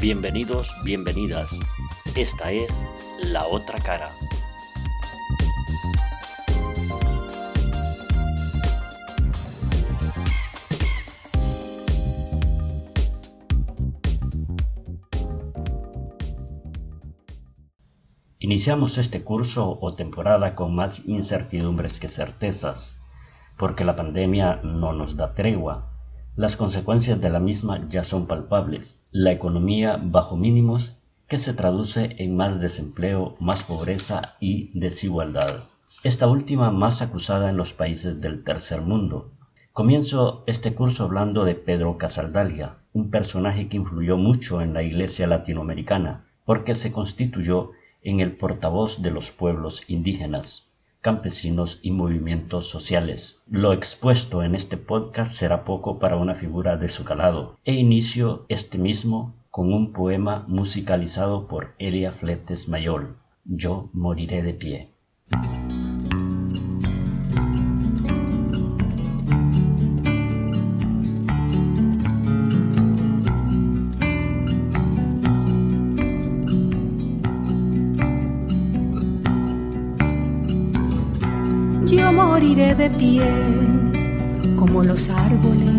Bienvenidos, bienvenidas. Esta es La Otra Cara. Iniciamos este curso o temporada con más incertidumbres que certezas, porque la pandemia no nos da tregua las consecuencias de la misma ya son palpables. La economía bajo mínimos que se traduce en más desempleo, más pobreza y desigualdad. Esta última más acusada en los países del tercer mundo. Comienzo este curso hablando de Pedro Casaldalia, un personaje que influyó mucho en la iglesia latinoamericana, porque se constituyó en el portavoz de los pueblos indígenas campesinos y movimientos sociales. Lo expuesto en este podcast será poco para una figura de su calado, e inicio este mismo con un poema musicalizado por Elia Fletes Mayol, Yo moriré de pie. Yo moriré de pie como los árboles.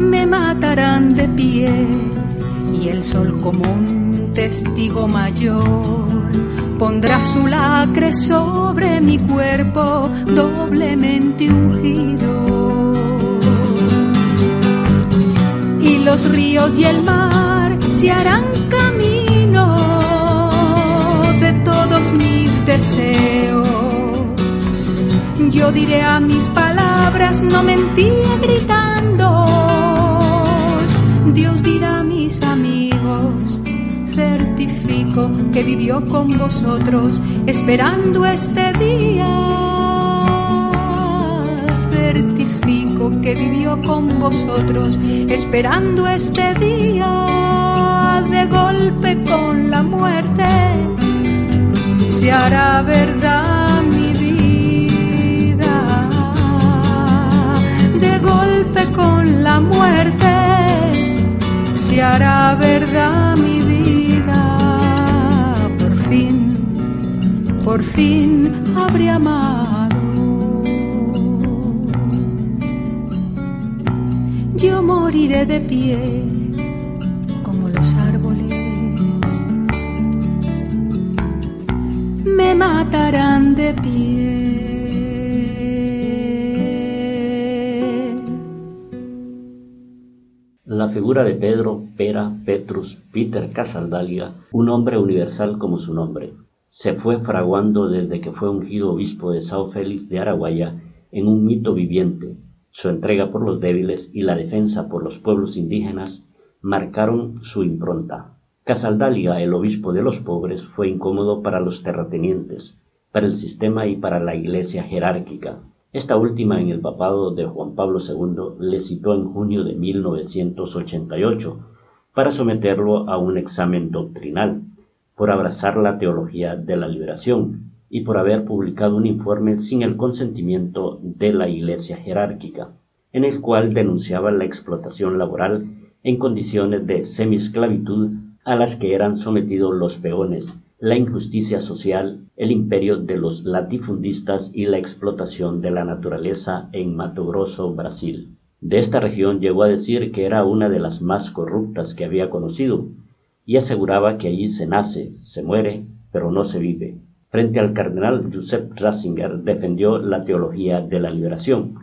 Me matarán de pie y el sol como un testigo mayor pondrá su lacre sobre mi cuerpo doblemente ungido. Y los ríos y el mar se harán Yo diré a mis palabras, no mentí gritando. Dios dirá a mis amigos, certifico que vivió con vosotros esperando este día. Certifico que vivió con vosotros esperando este día de golpe con la muerte se hará verdad con la muerte se hará verdad mi vida. Por fin, por fin habré amado. Yo moriré de pie matarán de pie. La figura de Pedro, Pera, Petrus, Peter Casaldalia, un hombre universal como su nombre, se fue fraguando desde que fue ungido obispo de Sao Félix de Araguaya en un mito viviente. Su entrega por los débiles y la defensa por los pueblos indígenas marcaron su impronta. Casaldalia, el obispo de los pobres, fue incómodo para los terratenientes, para el sistema y para la iglesia jerárquica. Esta última en el papado de Juan Pablo II le citó en junio de 1988 para someterlo a un examen doctrinal, por abrazar la teología de la liberación y por haber publicado un informe sin el consentimiento de la iglesia jerárquica, en el cual denunciaba la explotación laboral en condiciones de semisclavitud a las que eran sometidos los peones, la injusticia social, el imperio de los latifundistas y la explotación de la naturaleza en Mato Grosso, Brasil. De esta región llegó a decir que era una de las más corruptas que había conocido, y aseguraba que allí se nace, se muere, pero no se vive. Frente al cardenal Joseph Ratzinger defendió la teología de la liberación,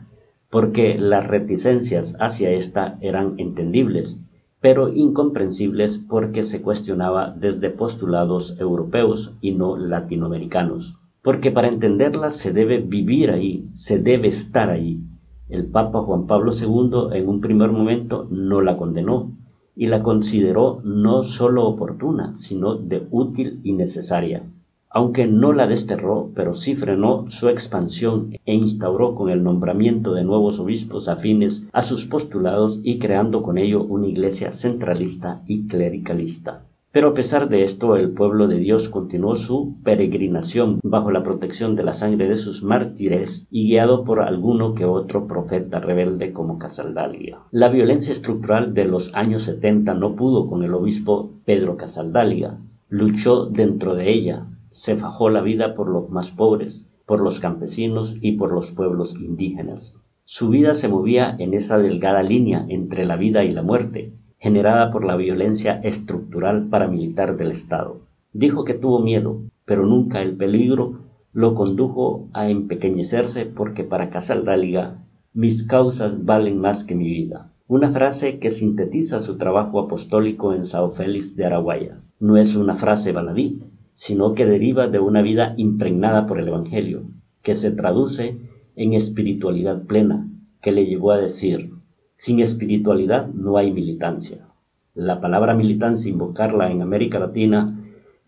porque las reticencias hacia esta eran entendibles, pero incomprensibles porque se cuestionaba desde postulados europeos y no latinoamericanos. Porque para entenderla se debe vivir ahí, se debe estar ahí. El Papa Juan Pablo II en un primer momento no la condenó y la consideró no sólo oportuna, sino de útil y necesaria aunque no la desterró, pero sí frenó su expansión e instauró con el nombramiento de nuevos obispos afines a sus postulados y creando con ello una iglesia centralista y clericalista. Pero a pesar de esto, el pueblo de Dios continuó su peregrinación bajo la protección de la sangre de sus mártires y guiado por alguno que otro profeta rebelde como Casaldalia. La violencia estructural de los años 70 no pudo con el obispo Pedro Casaldalia. Luchó dentro de ella, se fajó la vida por los más pobres, por los campesinos y por los pueblos indígenas. Su vida se movía en esa delgada línea entre la vida y la muerte, generada por la violencia estructural paramilitar del Estado. Dijo que tuvo miedo, pero nunca el peligro lo condujo a empequeñecerse porque para Casaldáliga mis causas valen más que mi vida. Una frase que sintetiza su trabajo apostólico en Sao Félix de Araguaya. No es una frase baladí, sino que deriva de una vida impregnada por el Evangelio, que se traduce en espiritualidad plena, que le llevó a decir, sin espiritualidad no hay militancia. La palabra militancia, invocarla en América Latina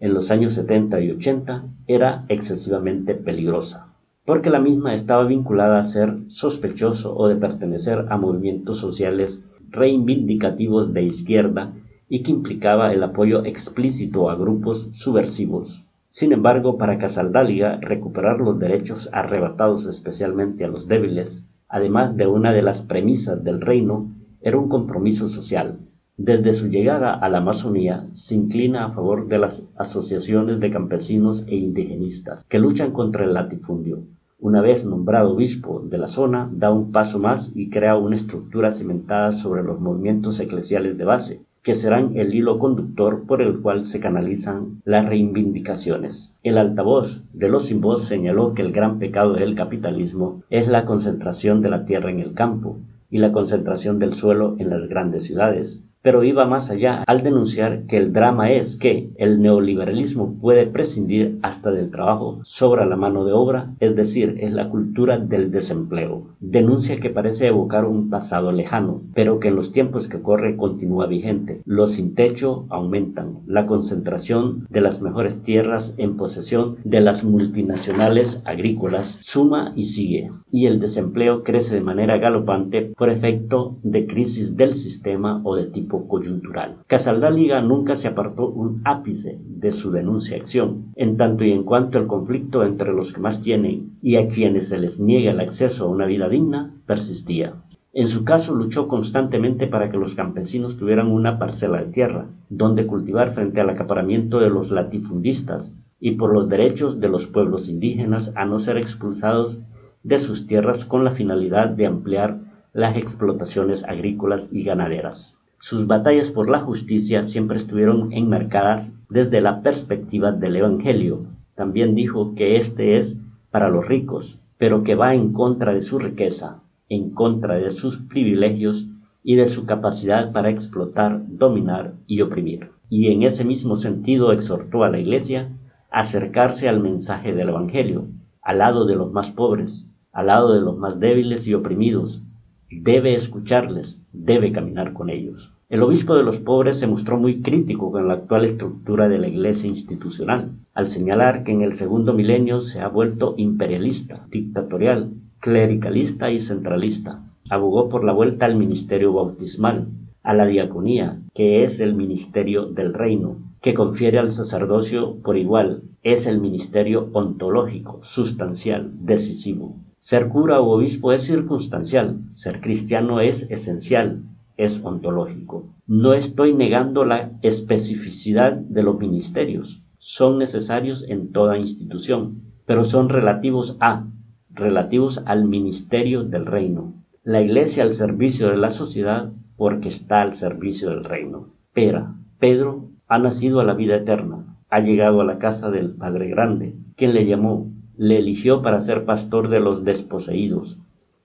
en los años 70 y 80, era excesivamente peligrosa, porque la misma estaba vinculada a ser sospechoso o de pertenecer a movimientos sociales reivindicativos de izquierda y que implicaba el apoyo explícito a grupos subversivos. Sin embargo, para Casaldáliga, recuperar los derechos arrebatados especialmente a los débiles además de una de las premisas del reino, era un compromiso social. Desde su llegada a la Amazonía se inclina a favor de las asociaciones de campesinos e indigenistas que luchan contra el latifundio. Una vez nombrado obispo de la zona, da un paso más y crea una estructura cimentada sobre los movimientos eclesiales de base, que serán el hilo conductor por el cual se canalizan las reivindicaciones. El altavoz de los sin voz señaló que el gran pecado del capitalismo es la concentración de la tierra en el campo y la concentración del suelo en las grandes ciudades, pero iba más allá al denunciar que el drama es que el neoliberalismo puede prescindir hasta del trabajo sobre la mano de obra, es decir, es la cultura del desempleo. Denuncia que parece evocar un pasado lejano, pero que en los tiempos que corre continúa vigente. Los sin techo aumentan, la concentración de las mejores tierras en posesión de las multinacionales agrícolas suma y sigue, y el desempleo crece de manera galopante por efecto de crisis del sistema o de coyuntural. Casaldáliga nunca se apartó un ápice de su denuncia-acción, en tanto y en cuanto el conflicto entre los que más tienen y a quienes se les niega el acceso a una vida digna persistía. En su caso luchó constantemente para que los campesinos tuvieran una parcela de tierra, donde cultivar frente al acaparamiento de los latifundistas y por los derechos de los pueblos indígenas a no ser expulsados de sus tierras con la finalidad de ampliar las explotaciones agrícolas y ganaderas. Sus batallas por la justicia siempre estuvieron enmarcadas desde la perspectiva del Evangelio. También dijo que este es para los ricos, pero que va en contra de su riqueza, en contra de sus privilegios y de su capacidad para explotar, dominar y oprimir. Y en ese mismo sentido exhortó a la Iglesia a acercarse al mensaje del Evangelio, al lado de los más pobres, al lado de los más débiles y oprimidos, debe escucharles, debe caminar con ellos. El obispo de los pobres se mostró muy crítico con la actual estructura de la iglesia institucional, al señalar que en el segundo milenio se ha vuelto imperialista, dictatorial, clericalista y centralista. Abogó por la vuelta al ministerio bautismal, a la diaconía, que es el ministerio del reino, que confiere al sacerdocio por igual, es el ministerio ontológico, sustancial, decisivo. Ser cura o obispo es circunstancial, ser cristiano es esencial, es ontológico. No estoy negando la especificidad de los ministerios, son necesarios en toda institución, pero son relativos a, relativos al ministerio del reino. La iglesia al servicio de la sociedad porque está al servicio del reino. Pera, Pedro ha nacido a la vida eterna, ha llegado a la casa del Padre Grande, quien le llamó le eligió para ser pastor de los desposeídos,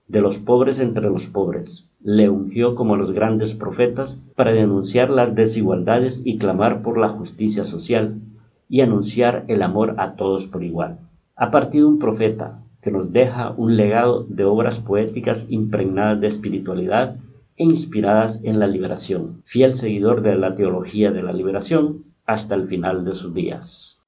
de los pobres entre los pobres. Le ungió como los grandes profetas para denunciar las desigualdades y clamar por la justicia social y anunciar el amor a todos por igual. Ha partido un profeta que nos deja un legado de obras poéticas impregnadas de espiritualidad e inspiradas en la liberación, fiel seguidor de la teología de la liberación hasta el final de sus días.